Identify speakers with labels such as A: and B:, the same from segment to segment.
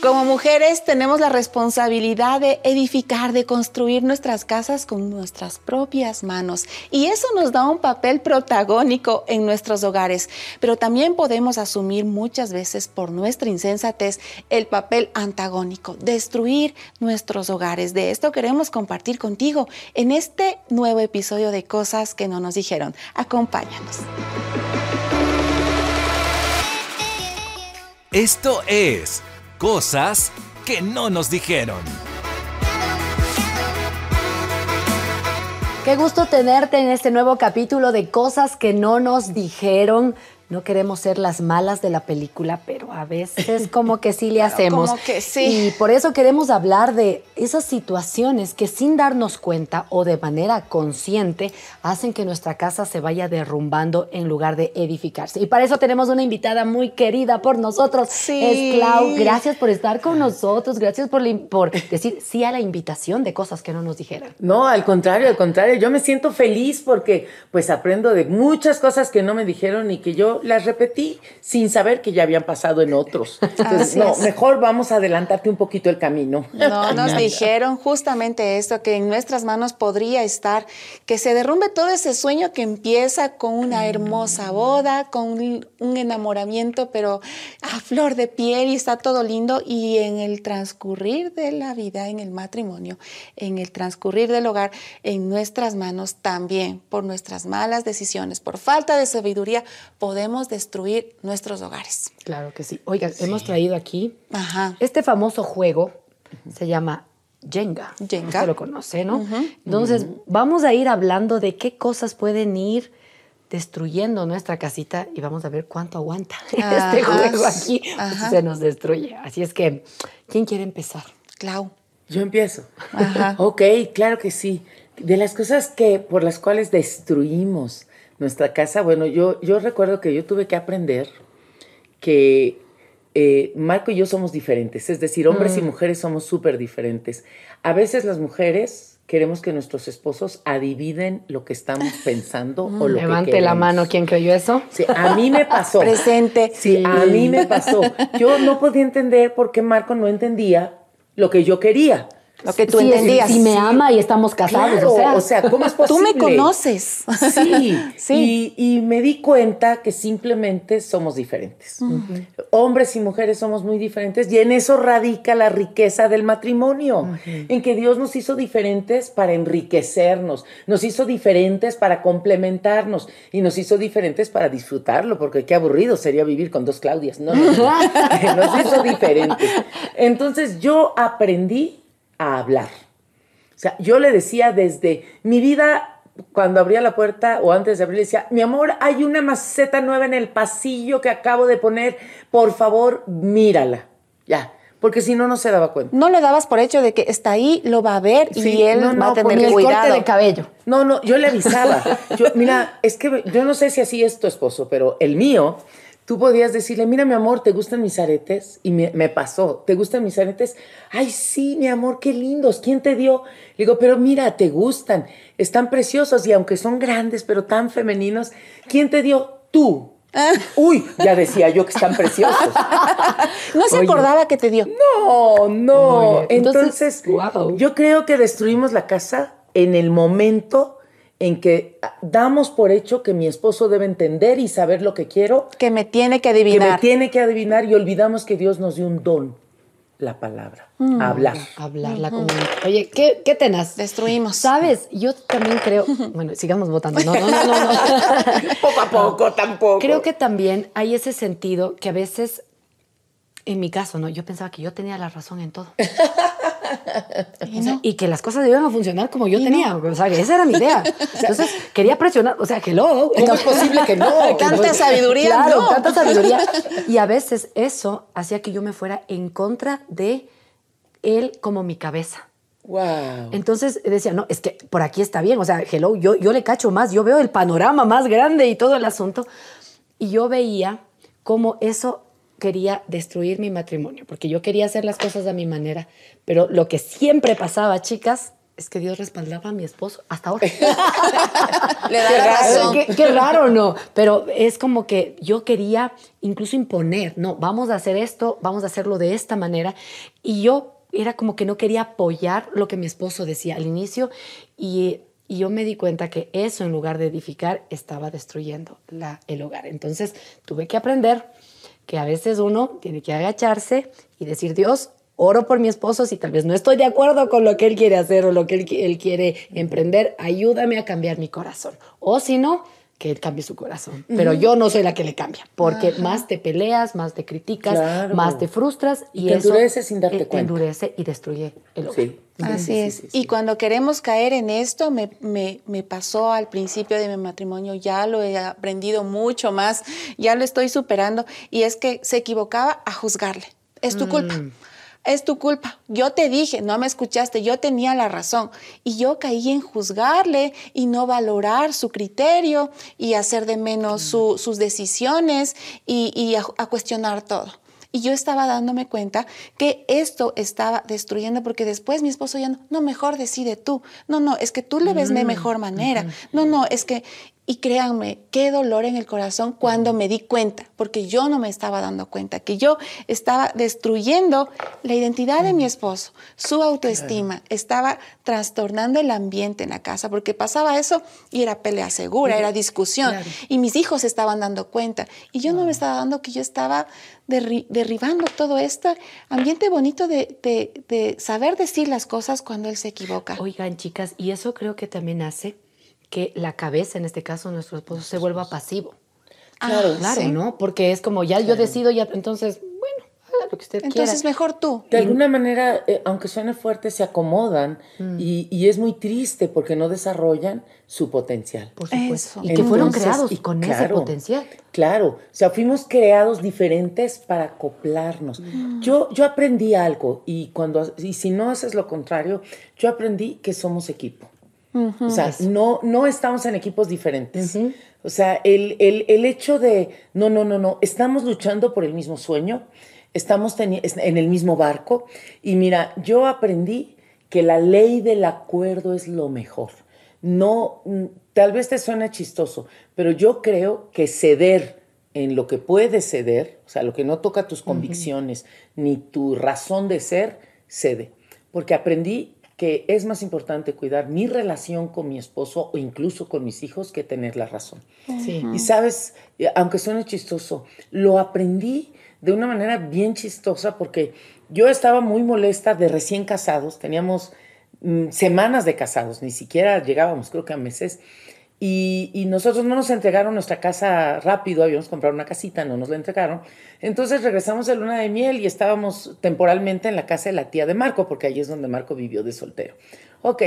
A: Como mujeres tenemos la responsabilidad de edificar, de construir nuestras casas con nuestras propias manos. Y eso nos da un papel protagónico en nuestros hogares. Pero también podemos asumir muchas veces por nuestra insensatez el papel antagónico, destruir nuestros hogares. De esto queremos compartir contigo en este nuevo episodio de Cosas que no nos dijeron. Acompáñanos.
B: Esto es Cosas que no nos dijeron.
C: Qué gusto tenerte en este nuevo capítulo de Cosas que no nos dijeron. No queremos ser las malas de la película, pero a veces como que sí le hacemos.
A: Como que sí.
C: Y por eso queremos hablar de esas situaciones que sin darnos cuenta o de manera consciente hacen que nuestra casa se vaya derrumbando en lugar de edificarse. Y para eso tenemos una invitada muy querida por nosotros.
A: Sí.
C: Es Clau. Gracias por estar con nosotros. Gracias por, por decir sí a la invitación de cosas que no nos dijeran.
D: No, al contrario, al contrario. Yo me siento feliz porque pues aprendo de muchas cosas que no me dijeron y que yo las repetí sin saber que ya habían pasado en otros. Entonces, no,
A: es.
D: mejor vamos a adelantarte un poquito el camino.
A: No, nos dijeron justamente esto, que en nuestras manos podría estar, que se derrumbe todo ese sueño que empieza con una hermosa boda, con un, un enamoramiento, pero a flor de piel y está todo lindo. Y en el transcurrir de la vida, en el matrimonio, en el transcurrir del hogar, en nuestras manos también, por nuestras malas decisiones, por falta de sabiduría, podemos destruir nuestros hogares.
C: Claro que sí. Oigan, hemos traído aquí
A: Ajá.
C: este famoso juego. Se llama Jenga.
A: Jenga.
C: Usted lo conoce, ¿no? Entonces, vamos a ir hablando de qué cosas pueden ir destruyendo nuestra casita y vamos a ver cuánto aguanta
A: Ajá.
C: este juego aquí.
A: Ajá.
C: Se nos destruye. Así es que, ¿quién quiere empezar?
A: Clau.
D: Yo empiezo.
A: Ajá.
D: Ok, claro que sí. De las cosas que por las cuales destruimos nuestra casa, bueno, yo, yo recuerdo que yo tuve que aprender que eh, Marco y yo somos diferentes, es decir, hombres
C: Mm.
D: y mujeres somos súper diferentes. A veces las mujeres queremos que nuestros esposos adivinen lo que estamos pensando o lo que
C: Levante la mano, ¿quién creyó eso?
D: Sí, a mí me pasó.
A: Presente.
D: Sí, a mí me pasó. Yo no podía entender por qué Marco no entendía lo que yo quería.
A: Lo que tú
C: Sí,
A: entendías.
C: Si me ama y estamos casados,
D: Claro,
C: o sea.
D: ¿cómo es
A: Tú
D: posible?
A: me conoces.
D: Sí,
A: Sí.
D: Y, y me di cuenta que simplemente somos diferentes. Hombres y mujeres somos muy diferentes y en eso radica la riqueza del matrimonio, en que Dios nos hizo diferentes para enriquecernos, nos hizo diferentes para complementarnos y nos hizo diferentes para disfrutarlo, porque qué aburrido sería vivir con dos Claudias. No, no, no. nos hizo diferentes. Entonces yo aprendí a hablar. O sea, yo le decía desde mi vida, cuando abría la puerta o antes de abrir, le decía, mi amor, hay una maceta nueva en el pasillo que acabo de poner, por favor, mírala. Ya, porque si no, no se daba cuenta.
A: No le dabas por hecho de que está ahí, lo va a ver
D: Sí,
A: y él
D: no, no,
A: va a tener
C: el
A: cuidado.
C: corte de cabello.
D: No, no, yo le avisaba. Yo, mira, es que yo no sé si así es tu esposo, pero el mío, tú podías decirle, mira, mi amor, ¿te gustan mis aretes? Y me, me pasó, ¿te gustan mis aretes? Ay, sí, mi amor, qué lindos. ¿Quién te dio? Le digo, pero mira, te gustan, están preciosos y aunque son grandes, pero tan femeninos, ¿quién te dio? Tú. Uy, ya decía yo que están preciosos.
A: No se
C: Oye.
A: acordaba que te dio.
D: No, no.
C: Oye, entonces,
D: entonces,
C: wow.
D: yo creo que destruimos la casa en el momento en que damos por hecho que mi esposo debe entender y saber lo que quiero,
A: Que me tiene que
D: que me
A: adivinar.
D: tiene que adivinar y olvidamos que Dios nos dio un don, la palabra, hablar.
C: Hablar, la comunicación. Oye, ¿qué, qué tenaz?
A: Destruimos.
C: ¿Sabes? Yo también creo. Bueno, sigamos votando. No, no, no, no. no.
D: Poco a poco, tampoco.
C: Creo que también hay ese sentido que a veces, en mi caso, ¿no? Yo pensaba que yo tenía la razón en todo.
A: Y
C: O sea,
A: no.
C: y que las cosas iban a funcionar como yo tenía. O sea, que esa era mi idea. Entonces, quería presionar. O sea, hello.
D: ¿Cómo es posible que no?
A: Tanta sabiduría,
C: Claro,
A: no.
C: tanta sabiduría. Y a veces eso hacía que yo me fuera en contra de él como mi cabeza.
D: Wow.
C: Entonces decía, no, es que por aquí está bien, o sea, hello, yo, yo le cacho más, yo veo el panorama más grande y todo el asunto. Y yo veía cómo eso quería destruir mi matrimonio, porque yo quería hacer las cosas a mi manera, pero lo que siempre pasaba, chicas, es que Dios respaldaba a mi esposo hasta ahora.
A: Le da la razón.
C: Qué, qué raro, ¿no? Pero es como que yo quería incluso imponer, no, vamos a hacer esto, vamos a hacerlo de esta manera. Y yo era como que no quería apoyar lo que mi esposo decía al inicio y, y yo me di cuenta que eso en lugar de edificar estaba destruyendo la, el hogar. Entonces tuve que aprender que a veces uno tiene que agacharse y decir, Dios, oro por mi esposo si tal vez no estoy de acuerdo con lo que él quiere hacer o lo que él, él quiere emprender, ayúdame a cambiar mi corazón. O si no, que él cambie su corazón. Pero yo no soy la que le cambia, porque más te peleas, más te criticas,
D: Claro.
C: más te frustras y,
D: Y te
C: eso
D: endureces sin darte
C: te
D: cuenta.
C: endurece y destruye el hogar.
D: Sí.
A: Así
D: Sí,
A: es.
D: sí, sí, sí.
A: Y cuando queremos caer en esto, me, me- me pasó al principio de mi matrimonio, ya lo he aprendido mucho más, ya lo estoy superando, y es que se equivocaba a juzgarle. Es tu culpa. Es tu culpa. Yo te dije, no me escuchaste, yo tenía la razón. Y yo caí en juzgarle y no valorar su criterio y hacer de menos su- sus decisiones y, y a- a cuestionar todo. Y yo estaba dándome cuenta que esto estaba destruyendo porque después mi esposo ya no, no, mejor decide tú. No, no, es que tú le ves de mejor manera. No, no, es que, y créanme, qué dolor en el corazón cuando me di cuenta, porque yo no me estaba dando cuenta, que yo estaba destruyendo la identidad de mi esposo, su autoestima, estaba trastornando el ambiente en la casa, porque pasaba eso y era pelea segura, era discusión.
C: Claro.
A: Y mis hijos estaban dando cuenta. Y yo no me estaba dando que yo estaba derri- derribando todo este ambiente bonito de, de- de saber decir las cosas cuando él se equivoca.
C: Oigan, chicas, y eso creo que también hace que la cabeza, en este caso nuestro esposo, se vuelva pasivo.
D: Claro,
C: Claro,
A: ¿sí?
C: ¿no? Porque es como ya yo decido, ya, entonces, bueno, haga lo que usted
A: Entonces,
C: quiera.
A: mejor tú.
D: De alguna manera, eh, aunque suene fuerte, se acomodan
C: Mm.
D: y, y es muy triste porque no desarrollan su potencial.
C: Por supuesto.
A: Eso.
C: Y que fueron
D: Entonces,
C: creados
D: y
C: con ese
D: claro,
C: potencial.
D: Claro, o sea, fuimos creados diferentes para acoplarnos.
C: Mm.
D: Yo, yo aprendí algo y cuando y si no haces lo contrario, yo aprendí que somos equipo. O sea, no, no estamos en equipos diferentes. O sea, el, el- el hecho de, no, no, no, no, estamos luchando por el mismo sueño, estamos en el mismo barco. Y mira, yo aprendí que la ley del acuerdo es lo mejor. No, mm, tal vez te suene chistoso, pero yo creo que ceder en lo que puedes ceder, o sea, lo que no toca tus convicciones ni tu razón de ser, cede. Porque aprendí que es más importante cuidar mi relación con mi esposo o incluso con mis hijos que tener la razón.
C: Sí.
D: Y sabes, aunque suene chistoso, lo aprendí de una manera bien chistosa porque yo estaba muy molesta de recién casados, teníamos mm, semanas de casados, ni siquiera llegábamos, creo que a meses. Y, y nosotros no nos entregaron nuestra casa rápido, habíamos comprado una casita, no nos la entregaron. Entonces regresamos de luna de miel y estábamos temporalmente en la casa de la tía de Marco, porque ahí es donde Marco vivió de soltero. Ok,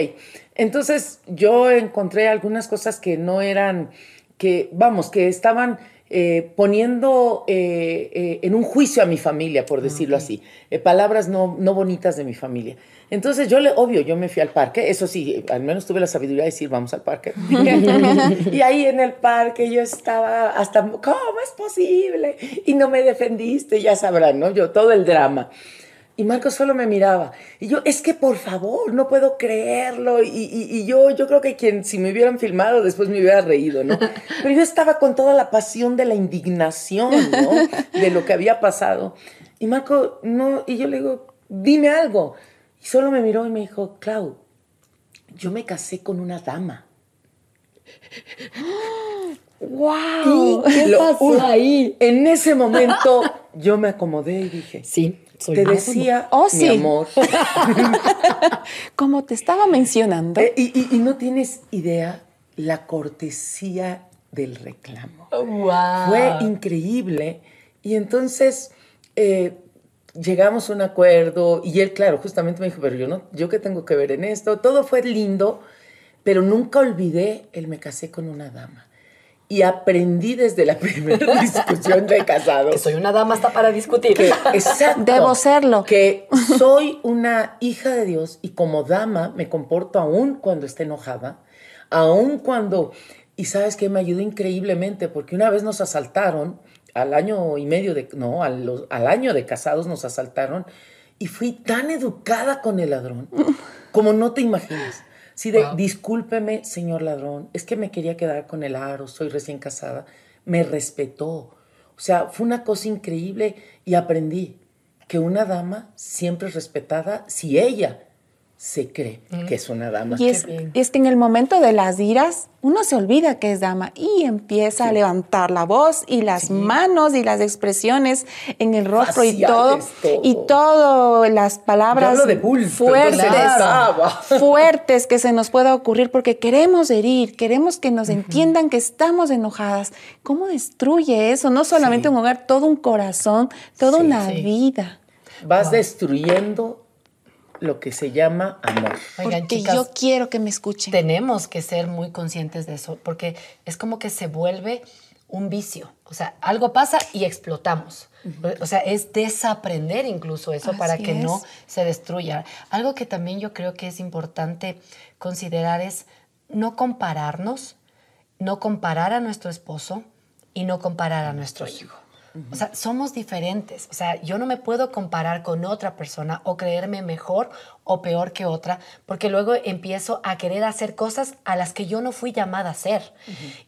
D: entonces yo encontré algunas cosas que no eran, que vamos, que estaban eh, poniendo eh, eh, en un juicio a mi familia, por decirlo así, palabras no, no bonitas de mi familia. Entonces yo le, obvio, yo me fui al parque, eso sí, al menos tuve la sabiduría de decir, vamos al parque. y ahí en el parque yo estaba hasta, ¿cómo es posible? Y no me defendiste, ya sabrán, ¿no? Yo, todo el drama. Y Marco solo me miraba. Y yo, es que por favor, no puedo creerlo. Y, y- y yo, yo creo que quien, si me hubieran filmado, después me hubiera reído, ¿no? Pero yo estaba con toda la pasión de la indignación, ¿no? De lo que había pasado. Y Marco, no, y yo le digo, dime algo. Y solo me miró y me dijo, Clau, yo me casé con una dama.
A: ¡Wow!
C: ¿Qué
D: Lo-
C: pasó ahí?
D: En ese momento yo me acomodé y dije,
C: Sí, soy
D: te decía,
A: Oh,
D: mi
A: sí.
D: amor.
A: Como te estaba mencionando.
D: Eh, y, y- y no tienes idea la cortesía del reclamo.
C: Wow.
D: Fue increíble. Y entonces eh, llegamos a un acuerdo y él, claro, justamente me dijo, pero yo no, yo qué tengo que ver en esto. Todo fue lindo, pero nunca olvidé el me casé con una dama. Y aprendí desde la primera discusión de casados.
C: Que soy una dama hasta para discutir.
D: Que, exacto.
A: Debo serlo.
D: Que soy una hija de Dios y como dama me comporto aún cuando esté enojada, aún cuando... Y sabes que me ayudó increíblemente porque una vez nos asaltaron, al año y medio de... No, al, los- al año de casados nos asaltaron Y fui tan educada con el ladrón como no te imaginas. Sí, de, discúlpeme, señor ladrón, es que me quería quedar con el aro, soy recién casada. Me respetó. O sea, fue una cosa increíble y aprendí que una dama siempre es respetada si ella se cree que es una dama.
A: Y es, que en el momento de las iras, uno se olvida que es dama y empieza a levantar la voz y las manos y las expresiones en el rostro y todo, Y todas las palabras fuertes, fuertes que se nos pueda ocurrir porque queremos herir, queremos que nos entiendan que estamos enojadas. ¿Cómo destruye eso? No solamente un hogar, todo un corazón, toda una vida.
D: Vas destruyendo lo que se llama amor.
A: porque yo quiero que me escuchen.
C: Tenemos que ser muy conscientes de eso, porque es como que se vuelve un vicio. O sea, algo pasa y explotamos. O sea, es desaprender incluso eso para que no se destruya. Algo que también yo creo que es importante considerar es no compararnos, no comparar a nuestro esposo y no comparar a nuestro hijo. O sea, somos diferentes. O sea, yo no me puedo comparar con otra persona o creerme mejor o peor que otra, porque luego empiezo a querer hacer cosas a las que yo no fui llamada a hacer.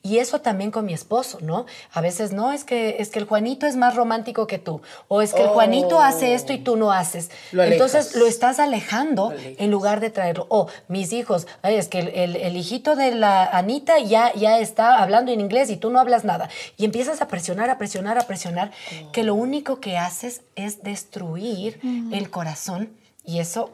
C: Y eso también con mi esposo, ¿no? A veces no, es que, es que el Juanito es más romántico que tú, o es que el Juanito hace esto y tú no haces. Entonces lo estás alejando en lugar de traerlo. O mis hijos, es que el, hijito de la Anita ya, ya está hablando en inglés y tú no hablas nada. Y empiezas a presionar, a presionar, a presionar, que lo único que haces es destruir el corazón y eso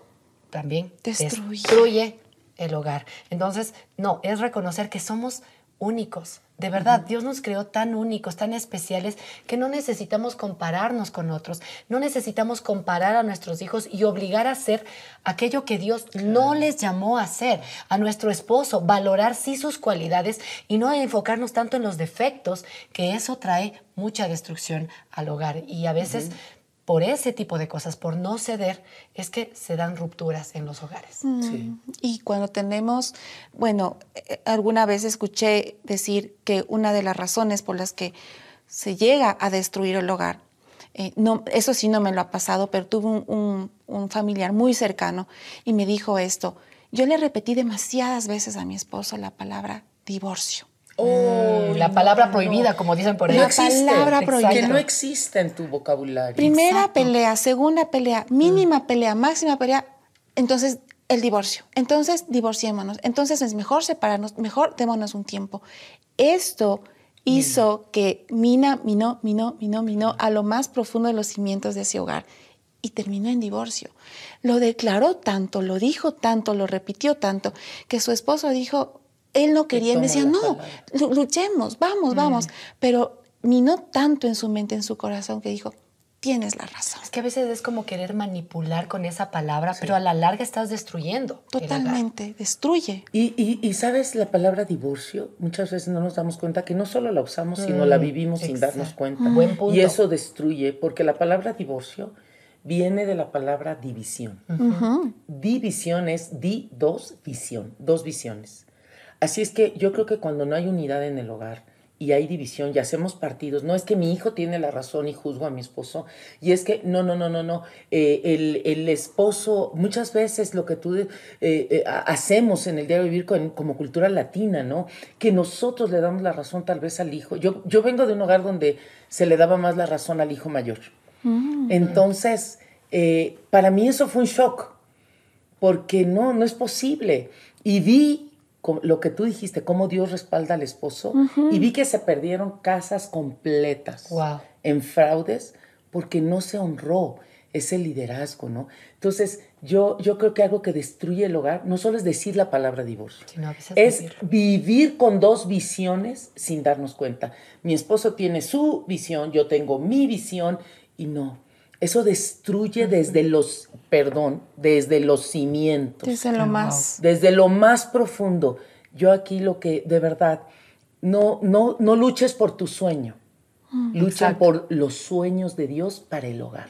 C: también destruye. el hogar. Entonces, no, es reconocer que somos únicos. De verdad, Dios nos creó tan únicos, tan especiales, que no necesitamos compararnos con otros, no necesitamos comparar a nuestros hijos y obligar a hacer aquello que Dios no les llamó a hacer, a nuestro esposo, valorar sí sus cualidades y no enfocarnos tanto en los defectos, que eso trae mucha destrucción al hogar. Y a veces por ese tipo de cosas, por no ceder, es que se dan rupturas en los hogares.
A: Mm. Y cuando tenemos, bueno, eh, alguna vez escuché decir que una de las razones por las que se llega a destruir el hogar, eh, no, eso sí no me lo ha pasado, pero tuve un, un familiar muy cercano y me dijo esto. Yo le repetí demasiadas veces a mi esposo la palabra divorcio.
C: Oh, la palabra prohibida, como dicen por ahí.
D: No existe, la palabra prohibida. Que no existe en tu vocabulario.
A: Primera pelea, segunda pelea, mínima mm. pelea, máxima pelea. Entonces, el divorcio. Entonces, divorciémonos. Entonces, es mejor separarnos, mejor démonos un tiempo. Esto hizo que mina, minó, minó, minó, minó a lo más profundo de los cimientos de ese hogar y terminó en divorcio. Lo declaró tanto, lo dijo tanto, lo repitió tanto, que su esposo dijo, él no quería, él decía, no, luchemos, vamos, vamos. Pero minó tanto en su mente, en su corazón, que dijo, tienes la razón.
C: Es que a veces es como querer manipular con esa palabra, pero a la larga estás destruyendo.
A: Totalmente, destruye.
D: Y, sabes, la palabra divorcio, muchas veces no nos damos cuenta que no solo la usamos, sino la mm, vivimos sin darnos cuenta. Y eso destruye, porque la palabra divorcio viene de la palabra división. División es di, dos, visión, dos visiones. Así es que yo creo que cuando no hay unidad en el hogar y hay división y hacemos partidos, no es que mi hijo tiene la razón y juzgo a mi esposo, y es que no, no, no, no, no, eh, el, esposo, muchas veces lo que tú eh, eh, hacemos en el día de vivir como cultura latina, ¿no? Que nosotros le damos la razón tal vez al hijo. Yo, yo vengo de un hogar donde se le daba más la razón al hijo mayor. Mm. Entonces, para mí eso fue un shock, porque no, no es posible. Y vi lo que tú dijiste, cómo Dios respalda al esposo, y vi que se perdieron casas completas en fraudes porque no se honró ese liderazgo, ¿no? Entonces, yo, yo creo que algo que destruye el hogar no solo es decir la palabra divorcio, es vivir con dos visiones sin darnos cuenta. Mi esposo tiene su visión, yo tengo mi visión, y no, eso destruye desde los, perdón, desde los cimientos.
A: Desde lo más.
D: Desde lo más profundo. Yo aquí lo que, de verdad, no, no, no luches por tu sueño. Mm, Lucha por los sueños de Dios para el hogar.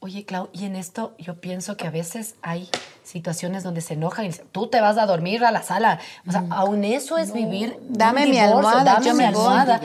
C: Oye, Clau, y en esto yo pienso que a veces hay situaciones donde se enojan y dicen, tú te vas a dormir a la sala. O sea, aún eso es vivir.
A: Dame mi almohada,
C: dame mi almohada.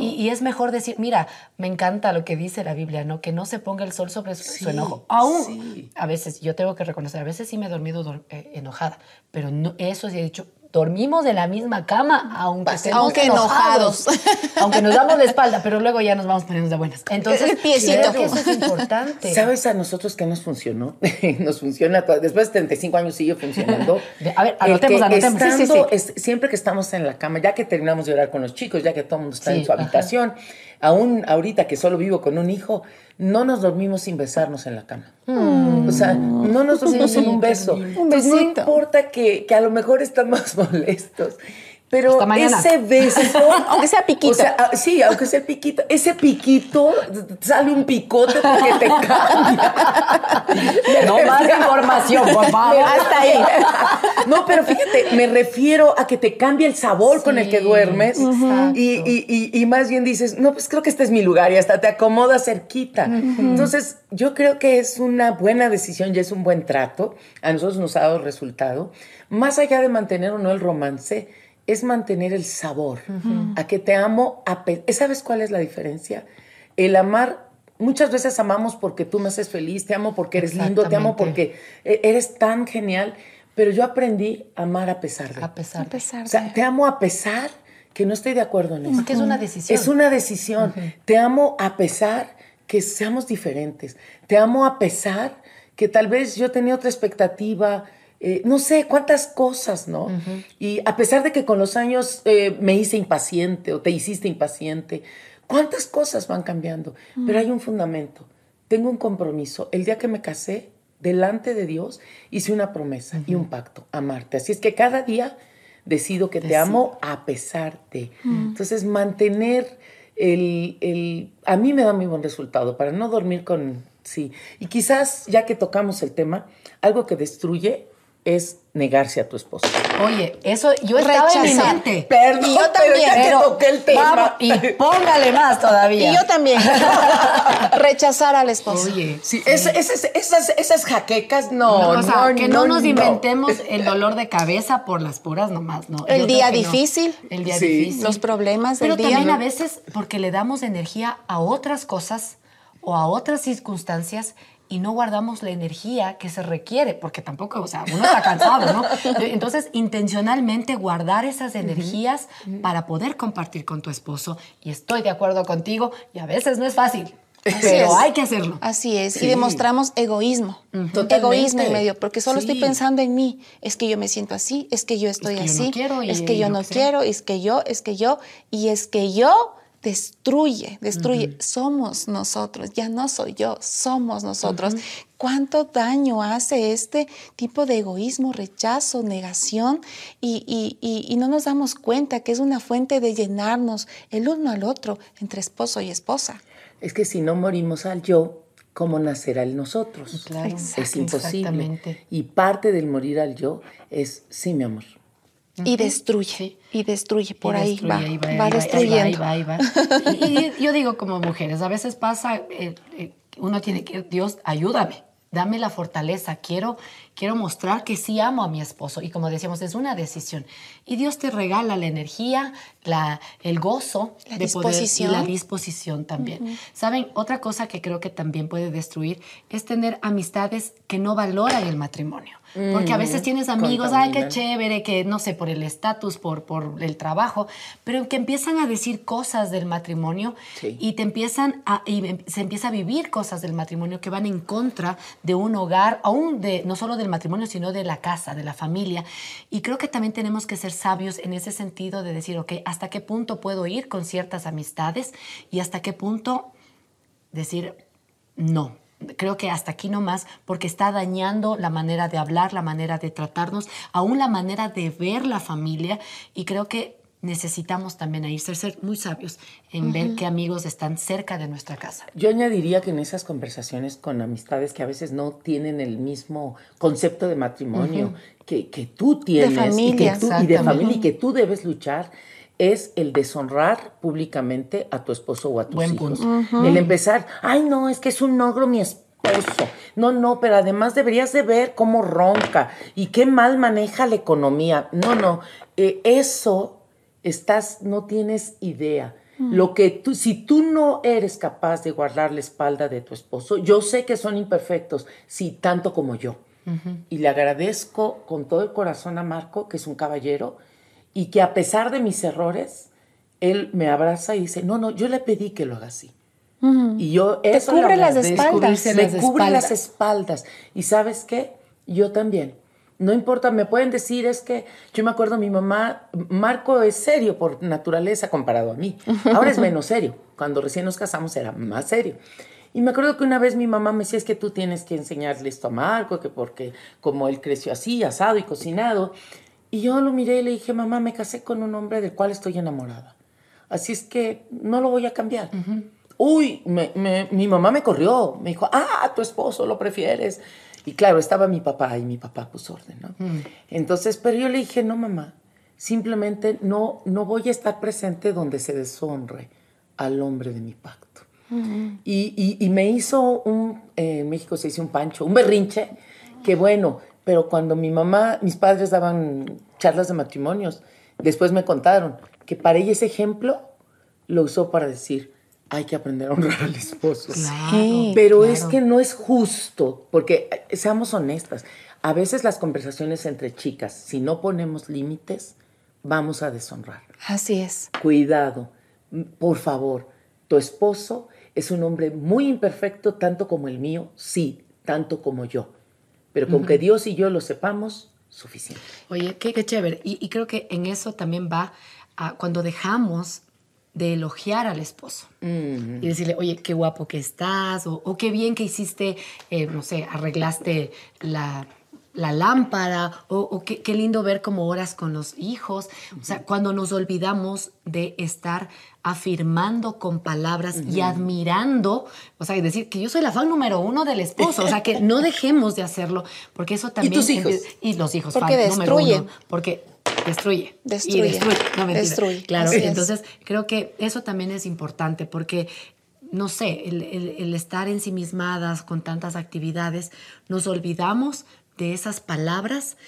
C: y, y es mejor decir, mira, me encanta lo que dice la Biblia, ¿no? Que no se ponga el sol sobre su- enojo. Aún,
D: sí.
C: a veces, yo tengo que reconocer, a veces sí me he dormido dor- eh, enojada, pero no, eso sí he dicho. Dormimos en la misma cama, aunque estemos
A: Aunque enojados.
C: aunque nos damos la espalda, pero luego ya nos vamos poniendo de buenas. Entonces,
A: El piecito.
C: creo que eso es importante.
D: ¿Sabes a nosotros que nos funcionó? nos funciona, to- después de 35 años sigue funcionando.
C: A ver, anotemos, anotemos. Sí, sí,
D: estando-
C: sí.
D: es- siempre que estamos en la cama, ya que terminamos de orar con los chicos, ya que todo el mundo está
C: Sí,
D: en su
C: ajá.
D: habitación, aún ahorita que solo vivo con un hijo, no nos dormimos sin besarnos en la cama. O sea, no nos dormimos sin un beso.
A: Un
D: Entonces, no importa que, que a lo mejor están más molestos. Pero ese beso.
A: Aunque sea piquito.
D: O sea, ah, sí, aunque sea piquito. Ese piquito sale un picote porque te cambia.
C: No más información, por favor.
A: Hasta ahí.
D: No, pero fíjate, me refiero a que te cambia el sabor con el que duermes y, y- y- y más bien dices, no, pues creo que este es mi lugar y hasta te acomodas cerquita. Entonces, yo creo que es una buena decisión y es un buen trato. A nosotros nos ha dado resultado. Más allá de mantener o no el romance, es mantener el sabor. A que te amo. A ¿Sabes cuál es la diferencia? El amar. Muchas veces amamos porque tú me haces feliz, te amo porque eres lindo, te amo porque e- eres tan genial, pero yo aprendí a amar a pesar de.
C: A pesar
A: A
C: de
A: pesar
D: O
A: de...
D: sea, te amo a pesar que no estoy de acuerdo en eso.
C: Porque es una decisión.
D: Es una decisión. Te amo a pesar que seamos diferentes. Te amo a pesar que tal vez yo tenía otra expectativa. Eh, no sé cuántas cosas, ¿no? Y a pesar de que con los años eh, me hice impaciente o te hiciste impaciente, cuántas cosas van cambiando. Pero hay un fundamento. Tengo un compromiso. El día que me casé, delante de Dios, hice una promesa y un pacto, amarte. Así es que cada día decido que te amo a pesar de. Entonces, mantener el, el- A mí me da muy buen resultado para no dormir con... Sí. Y quizás, ya que tocamos el tema, algo que destruye es negarse a tu esposo.
C: Oye, eso yo estaba en mi.
D: Perdón,
A: Y yo
D: pero
A: también,
D: ya que
C: Pero
D: toqué el tema.
C: vamos, y póngale más todavía.
A: Y yo también. Rechazar al esposo.
C: Oye,
D: Sí, es- esas, esas, esas jaquecas, no,
C: no,
D: no,
C: o sea, que no, nos
D: no.
C: inventemos el dolor de cabeza por las puras nomás, ¿no?
A: El
C: Yo
A: día
C: que
A: difícil.
C: El día
D: Sí.
C: difícil.
A: Los problemas del
C: Pero
A: día.
C: también a veces porque le damos energía a otras cosas o a otras circunstancias y no guardamos la energía que se requiere, porque tampoco, o sea, uno está cansado, ¿no? Entonces, intencionalmente guardar esas energías para poder compartir con tu esposo. Y estoy de acuerdo contigo, y a veces no es fácil,
A: Así
C: pero
A: es.
C: hay que hacerlo.
A: Así es,
D: Sí.
A: y demostramos egoísmo.
D: Totalmente.
A: Egoísmo en medio, porque solo estoy pensando en mí. Es que yo me siento así, es que yo estoy
C: que yo no
A: así,
C: quiero
A: es que yo no quiero, es que yo, es que yo, y es que yo destruye, destruye. Somos nosotros, ya no soy yo, somos nosotros. ¿Cuánto daño hace este tipo de egoísmo, rechazo, negación? Y, y- y- y no nos damos cuenta que es una fuente de llenarnos el uno al otro entre esposo y esposa.
D: Es que si no morimos al yo, ¿cómo nacerá el nosotros?
C: Claro.
D: Es imposible.
C: Exactamente.
D: Y parte del morir al yo es, sí, mi amor.
A: Y destruye,
C: Sí.
A: y destruye, por
C: Y
A: ahí,
C: destruye,
A: va,
C: ahí
A: va,
C: ahí ahí
A: destruyendo.
C: ahí va, va. Y, y yo digo como mujeres, a veces pasa, eh, eh, uno tiene que, Dios, ayúdame, dame la fortaleza, quiero, quiero mostrar que sí amo a mi esposo. Y como decíamos, es una decisión. Y Dios te regala la energía, la, el gozo
A: La
C: de poder y
A: disposición.
C: la disposición también. ¿Saben? Otra cosa que creo que también puede destruir es tener amistades que no valoran el matrimonio. Porque a veces tienes amigos, ay, qué chévere, que no sé, por el estatus, por, por el trabajo, pero que empiezan a decir cosas del matrimonio
D: Sí.
C: y te empiezan a, y em- se empieza a vivir cosas del matrimonio que van en contra de un hogar, aún de, no solo del matrimonio, sino de la casa, de la familia. Y creo que también tenemos que ser sabios en ese sentido de decir, ok, ¿hasta qué punto puedo ir con ciertas amistades y hasta qué punto decir no. Creo que hasta aquí no más, porque está dañando la manera de hablar, la manera de tratarnos, aún la manera de ver la familia. Y creo que necesitamos también ahí ser, ser muy sabios en ver qué amigos están cerca de nuestra casa.
D: Yo añadiría que en esas conversaciones con amistades que a veces no tienen el mismo concepto de matrimonio que, que tú tienes
A: familia,
D: y, que tú, y de familia y que tú debes luchar es el deshonrar públicamente a tu esposo o a tus
C: Buen
D: hijos.
C: punto.
D: El empezar, ay no, es que es un ogro mi esposo. No, no, pero además deberías de ver cómo ronca y qué mal maneja la economía. No, no, eh, eso estás, no tienes idea. Lo que tú, si tú no eres capaz de guardar la espalda de tu esposo, yo sé que son imperfectos, sí, tanto como yo. Y le agradezco con todo el corazón a Marco, que es un caballero, y que a pesar de mis errores, él me abraza y dice, no, no, yo le pedí que lo haga así. Y yo eso
A: cubre las espaldas.
D: Me cubre las espaldas. Y sabes qué? Yo también. No importa, me pueden decir, es que yo me acuerdo, mi mamá, Marco es serio por naturaleza comparado a mí. Ahora es menos serio. Cuando recién nos casamos era más serio. Y me acuerdo que una vez mi mamá me decía, es que tú tienes que enseñarle esto a Marco, que porque como él creció así, asado y cocinado. Y yo lo miré y le dije, mamá, me casé con un hombre del cual estoy enamorada. Así es que no lo voy a cambiar. Uy, mi mamá me corrió. Me dijo, ah, tu esposo lo prefieres. Y claro, estaba mi papá y mi papá puso orden, ¿no? Mm. Entonces, pero yo le dije, no, mamá, simplemente no, no voy a estar presente donde se deshonre al hombre de mi pacto. Mm. y, y, me hizo un, eh, en México se dice un pancho, un berrinche, que bueno, pero cuando mi mamá, mis padres daban charlas de matrimonios, después me contaron que para ella ese ejemplo lo usó para decir, hay que aprender a honrar al esposo. Pero es que no es justo, porque eh, seamos honestas, a veces las conversaciones entre chicas, si no ponemos límites, vamos a deshonrar.
A: Así es.
D: Cuidado, por favor, tu esposo es un hombre muy imperfecto, tanto como el mío, sí, tanto como yo. Pero con que Dios y yo lo sepamos, suficiente.
C: Oye, qué, qué chévere. Y, y, creo que en eso también va a, cuando dejamos de elogiar al esposo y decirle, oye, qué guapo que estás, o, qué bien que hiciste, eh, no sé, arreglaste la, lámpara, o, qué, lindo ver cómo oras con los hijos. O sea, cuando nos olvidamos de estar afirmando con palabras y admirando, o sea, decir que yo soy la fan número uno del esposo, o sea, que no dejemos de hacerlo, porque eso también...
D: Y tus hijos.
C: Y los hijos,
A: porque destruyen.
C: porque destruye.
A: Destruye.
C: Y destruye. No,
A: destruye.
C: Claro, entonces creo que eso también es importante porque no sé, el, el, estar ensimismadas con tantas actividades, nos olvidamos de esas palabras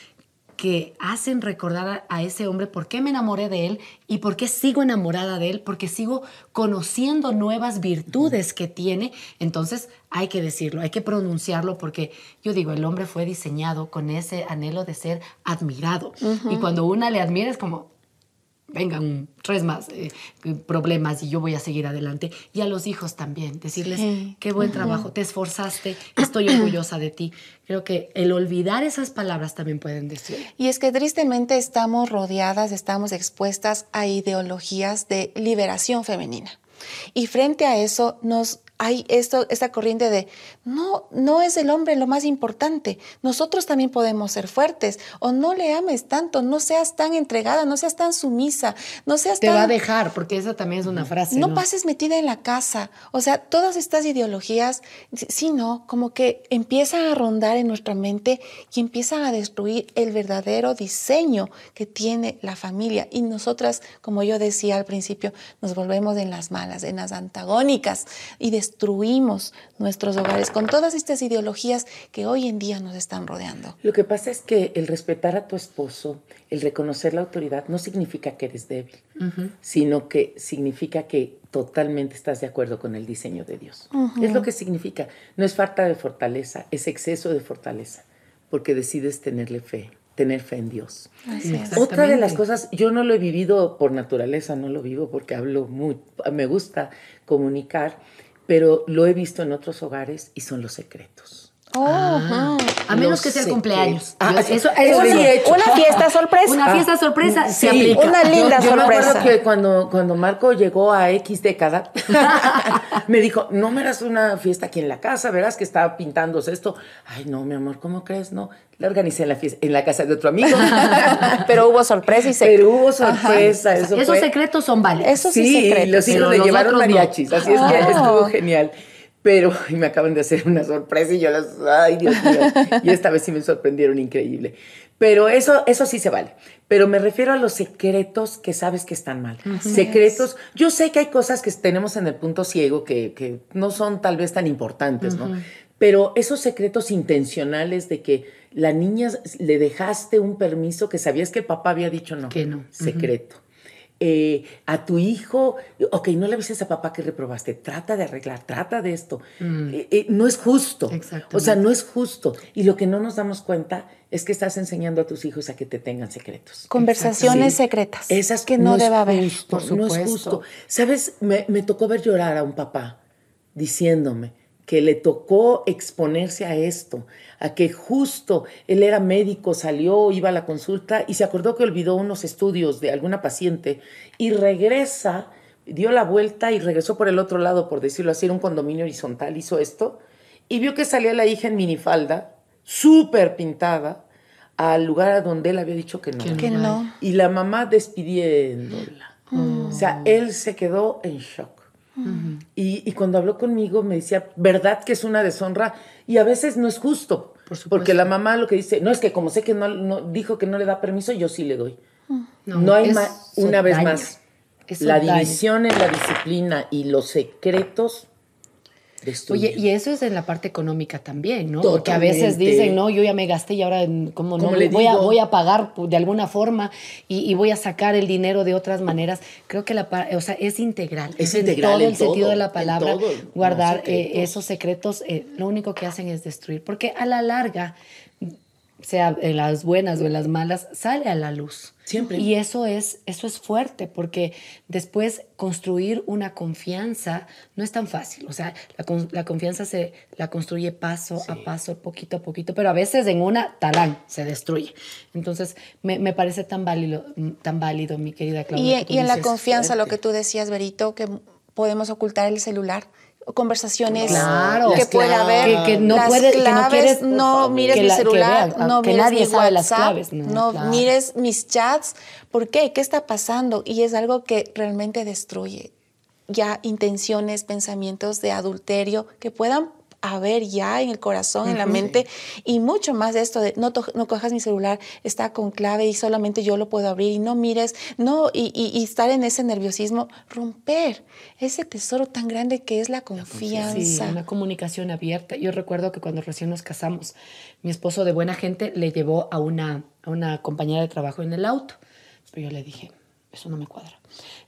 C: que hacen recordar a, ese hombre por qué me enamoré de él y por qué sigo enamorada de él, porque sigo conociendo nuevas virtudes que tiene. Entonces hay que decirlo, hay que pronunciarlo, porque yo digo, el hombre fue diseñado con ese anhelo de ser admirado. Y cuando una le admira es como, vengan tres más eh, problemas y yo voy a seguir adelante. Y a los hijos también, decirles, qué buen trabajo, te esforzaste, estoy orgullosa de ti. Creo que el olvidar esas palabras también pueden decir.
A: Y es que tristemente estamos rodeadas, estamos expuestas a ideologías de liberación femenina. Y frente a eso nos hay esto, esta corriente de, no, no es el hombre lo más importante, nosotros también podemos ser fuertes, o no le ames tanto, no seas tan entregada, no seas tan sumisa, no seas
C: Te
A: tan...
C: va a dejar, porque esa también es una frase.
A: No, pases metida en la casa, o sea, todas estas ideologías, sí, no, como que empiezan a rondar en nuestra mente y empiezan a destruir el verdadero diseño que tiene la familia. Y nosotras, como yo decía al principio, nos volvemos en las malas, en las antagónicas y destruimos nuestros hogares con todas estas ideologías que hoy en día nos están rodeando.
D: Lo que pasa es que el respetar a tu esposo, el reconocer la autoridad, no significa que eres débil, sino que significa que totalmente estás de acuerdo con el diseño de Dios. Es lo que significa. No es falta de fortaleza, es exceso de fortaleza, porque decides tenerle fe tener fe en Dios. Otra de las cosas, yo no lo he vivido por naturaleza, no lo vivo porque hablo muy, me gusta comunicar, pero lo he visto en otros hogares y son los secretos.
C: Oh, ah, a menos que sea el cumpleaños.
A: Ah, eso, eso sí he hecho. Una fiesta sorpresa.
C: Una fiesta sorpresa se aplica.
A: Una linda sorpresa. Yo me acuerdo
D: que cuando, cuando Marco llegó a X década, me dijo, no me harás una fiesta aquí en la casa, verás que estaba pintándose esto. Ay, no, mi amor, ¿cómo crees? No, la organicé en la, fiesta, en la casa de otro amigo.
A: Pero hubo sorpresa y
D: secreto. Pero hubo sorpresa. Eso
C: Esos secretos son válidos.
A: Eso sí, sí secretos.
D: los hijos le llevaron mariachis. Así es que oh. estuvo genial. Pero y me acaban de hacer una sorpresa y yo las, ay Dios mío, y esta vez sí me sorprendieron increíble. Pero eso, eso sí se vale. Pero me refiero a los secretos que sabes que están mal. secretos. Yo sé que hay cosas que tenemos en el punto ciego que, que no son tal vez tan importantes, ¿no? Pero esos secretos intencionales de que la niña le dejaste un permiso que sabías que el papá había dicho no.
C: Que no.
D: Secreto. Eh, a tu hijo, ok, no le avises a papá que reprobaste, trata de arreglar, trata de esto.
C: Mm.
D: Eh, eh, no es justo. O sea, no es justo. Y lo que no nos damos cuenta es que estás enseñando a tus hijos a que te tengan secretos.
A: Conversaciones
D: Sí.
A: secretas.
D: Esas
A: que no,
D: es
A: debe haber.
D: justo,
C: Por
D: no es justo. ¿Sabes? Me, me tocó ver llorar a un papá diciéndome que le tocó exponerse a esto, a que justo él era médico, salió, iba a la consulta y se acordó que olvidó unos estudios de alguna paciente y regresa, dio la vuelta y regresó por el otro lado, por decirlo así, era un condominio horizontal, hizo esto y vio que salía la hija en minifalda, súper pintada, al lugar a donde él había dicho que no.
C: Que
A: Que no.
D: Y la mamá despidiéndola. O sea, él se quedó en shock. Y, y cuando habló conmigo me decía, ¿verdad que es una deshonra? Y a veces no es justo.
C: Por
D: porque la mamá lo que dice, no es que como sé que no, no- dijo que no le da permiso, yo sí le doy. No, hay más, una vez más. La división en la disciplina y los secretos
C: Oye, y eso es en la parte económica también, ¿no? Porque a veces dicen, no, yo ya me gasté y ahora, como no,
D: ¿Cómo le
C: voy a, voy a pagar de alguna forma y, y voy a sacar el dinero de otras maneras. Creo que la, o sea, es integral.
D: Es
C: en
D: integral
C: todo
D: en
C: el sentido de la palabra.
D: todo,
C: guardar eh, esos secretos, eh, lo único que hacen es destruir. Porque a la larga, sea en las buenas o en las malas, sale a la luz.
D: Siempre.
C: Y eso es, eso es fuerte, porque después construir una confianza no es tan fácil. O sea, la, con- la confianza se la construye paso a paso, poquito a poquito, pero a veces en una talán se destruye. Entonces, me, me parece tan válido, tan válido, mi querida Claudia.
A: Y,
C: que tú
A: y en la confianza, lo que tú decías, Berito, que podemos ocultar el celular. Conversaciones
C: Claro.
A: que
C: Las
A: puede haber.
C: Que- que no
A: las
C: puede- que no
A: claves,
C: quieres,
A: no, mires
C: que
A: mi
C: la-
A: celular, no
C: que
A: mires
C: nadie
A: mi
C: sabe las
A: WhatsApp,
C: claves,
A: no,
C: no, claro.
A: mires mis chats. ¿Por qué? ¿Qué está pasando? Y es algo que realmente destruye ya intenciones, pensamientos de adulterio que puedan haber ya en el corazón, en la mente, y mucho más de esto de no, to- no cojas mi celular, está con clave y solamente yo lo puedo abrir y no mires, no, y, y- y estar en ese nerviosismo, romper ese tesoro tan grande que es la
C: Sí,
A: confianza.
C: una comunicación abierta. Yo recuerdo que cuando recién nos casamos, mi esposo de buena gente le llevó a una, a una compañera de trabajo en el auto. Pero yo le dije, eso no me cuadra.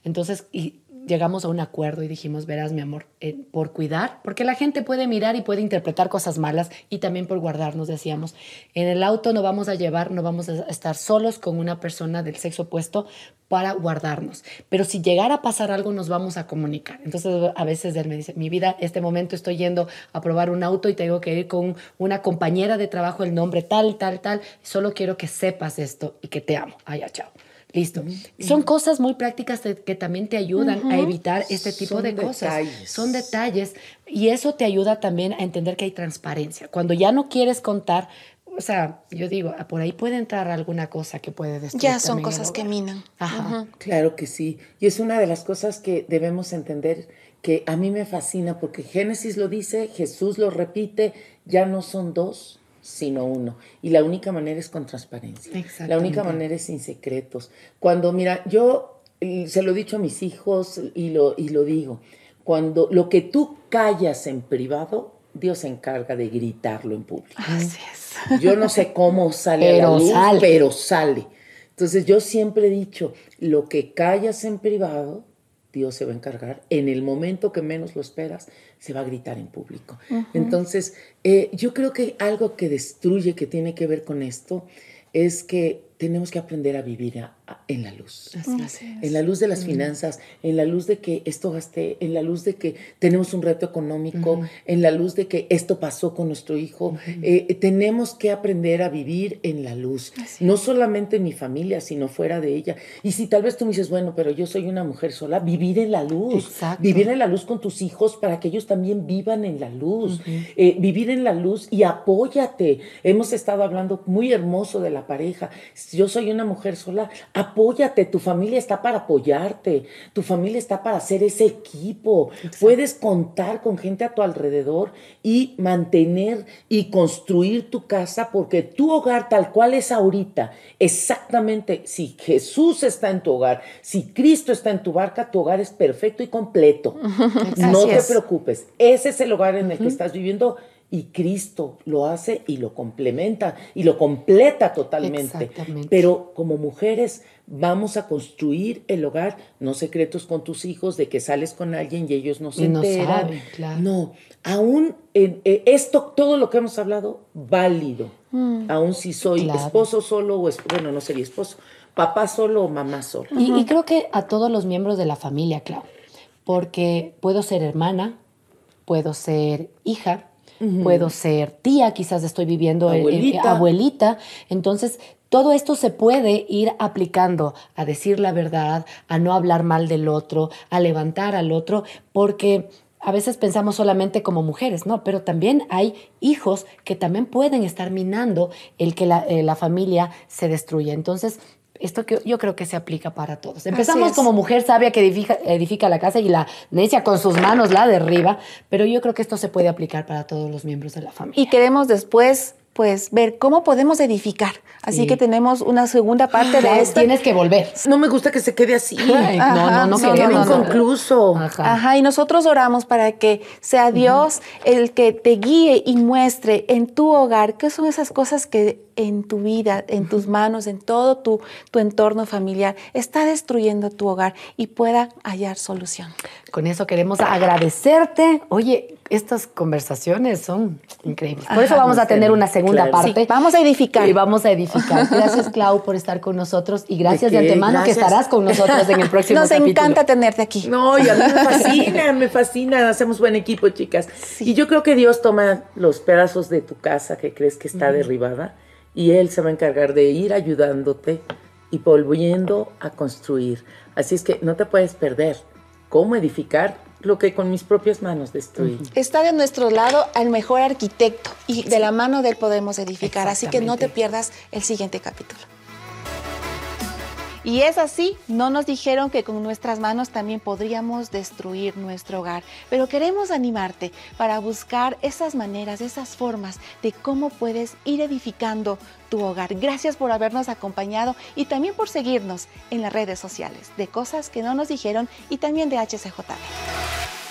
C: Entonces, y llegamos a un acuerdo y dijimos, verás, mi amor, eh, por cuidar, porque la gente puede mirar y puede interpretar cosas malas y también por guardarnos, decíamos, en el auto no vamos a llevar, no vamos a estar solos con una persona del sexo opuesto para guardarnos. Pero si llegara a pasar algo, nos vamos a comunicar. Entonces, a veces él me dice, mi vida, este momento estoy yendo a probar un auto y tengo que ir con una compañera de trabajo, el nombre tal, tal, tal. Solo quiero que sepas esto y que te amo. Ya, chao. Listo. Son cosas muy prácticas de- que también te ayudan a evitar este tipo
D: Son
C: de cosas.
D: detalles.
C: Son detalles. Y eso te ayuda también a entender que hay transparencia. Cuando ya no quieres contar, o sea, yo digo, ah, por ahí puede entrar alguna cosa que puede destruir.
A: Ya son cosas que minan.
C: Ajá.
D: Claro que sí. Y es una de las cosas que debemos entender que a mí me fascina porque Génesis lo dice, Jesús lo repite, ya no son dos, sino uno. Y la única manera es con transparencia. La única manera es sin secretos. Cuando, mira, yo se lo he dicho a mis hijos y lo, y lo digo, cuando lo que tú callas en privado, Dios se encarga de gritarlo en público.
A: Así es.
D: Yo no sé cómo sale
C: Pero
D: la luz,
C: sale.
D: pero sale. Entonces yo siempre he dicho, lo que callas en privado, Dios se va a encargar. En el momento que menos lo esperas, se va a gritar en público. Entonces, eh, yo creo que algo que destruye, que tiene que ver con esto, es que tenemos que aprender a vivir a- a- en la luz. En la luz de las finanzas, en la luz de que esto gasté, en la luz de que tenemos un reto económico, en la luz de que esto pasó con nuestro hijo. Eh, tenemos que aprender a vivir en la luz, no solamente en mi familia, sino fuera de ella. Y si tal vez tú me dices, bueno, pero yo soy una mujer sola, vivir en la luz,
C: Exacto.
D: vivir en la luz con tus hijos para que ellos también vivan en la luz, Eh, vivir en la luz y apóyate. Hemos estado hablando muy hermoso de la pareja. Si yo soy una mujer sola, apóyate, tu familia está para apoyarte, tu familia está para hacer ese equipo. Puedes contar con gente a tu alrededor y mantener y construir tu casa porque tu hogar tal cual es ahorita, exactamente, si Jesús está en tu hogar, si Cristo está en tu barca, tu hogar es perfecto y completo. No te
A: es.
D: preocupes, ese es el hogar en el que estás viviendo y Cristo lo hace y lo complementa y lo completa totalmente.
C: Exactamente.
D: Pero como mujeres vamos a construir el hogar, no secretos con tus hijos de que sales con alguien y ellos no se
C: Y no
D: enteran.
C: saben, claro.
D: No, aún en- eh, esto, todo lo que hemos hablado, válido. Aún si soy
C: Claro.
D: esposo solo o, es- bueno, no sería esposo, papá solo o mamá sola.
C: Y, y creo que a todos los miembros de la familia, Clau, porque puedo ser hermana, puedo ser hija, puedo ser tía, quizás estoy viviendo en- en-
D: Abuelita.
C: abuelita. Entonces, todo esto se puede ir aplicando a decir la verdad, a no hablar mal del otro, a levantar al otro, porque a veces pensamos solamente como mujeres, ¿no? Pero también hay hijos que también pueden estar minando el que la, eh, la familia se destruya. Entonces, esto que yo creo que se aplica para todos. Empezamos como mujer sabia que edifica, edifica la casa y la necia con sus manos la derriba, pero yo creo que esto se puede aplicar para todos los miembros de la familia.
A: Y queremos después, pues, ver cómo podemos edificar. Así
C: Sí.
A: que tenemos una segunda parte
C: Ya
A: de esta.
C: tienes que volver.
D: No me gusta que se quede así.
C: Ay, no, no, no
A: sí, no,
C: queremos.
A: no, no.
D: Inconcluso.
C: Ajá.
A: Ajá, y nosotros oramos para que sea Dios el que te guíe y muestre en tu hogar qué son esas cosas que en tu vida, en tus manos, en todo tu, tu entorno familiar, está destruyendo tu hogar y pueda hallar solución.
C: Con eso queremos agradecerte. Oye, estas conversaciones son increíbles. Por eso
A: Ajá,
C: vamos a tener una segunda
D: claro.
C: parte.
A: Sí, vamos a edificar.
C: Y vamos a edificar. Gracias, Clau, por estar con nosotros y gracias de,
D: ¿De
C: antemano que estarás con nosotros en el próximo
A: Nos
C: capítulo.
A: encanta tenerte aquí.
D: No, y a mí me fascina, me fascina. Hacemos buen equipo, chicas. Y yo creo que Dios toma los pedazos de tu casa que crees que está derribada y Él se va a encargar de ir ayudándote y volviendo a construir. Así es que no te puedes perder cómo edificar lo que con mis propias manos destruí.
A: Está de nuestro lado al mejor arquitecto y de la mano de él podemos edificar. Así que no te pierdas el siguiente capítulo. Y es así, no nos dijeron que con nuestras manos también podríamos destruir nuestro hogar, pero queremos animarte para buscar esas maneras, esas formas de cómo puedes ir edificando tu hogar. Gracias por habernos acompañado y también por seguirnos en las redes sociales de cosas que no nos dijeron y también de HCJB.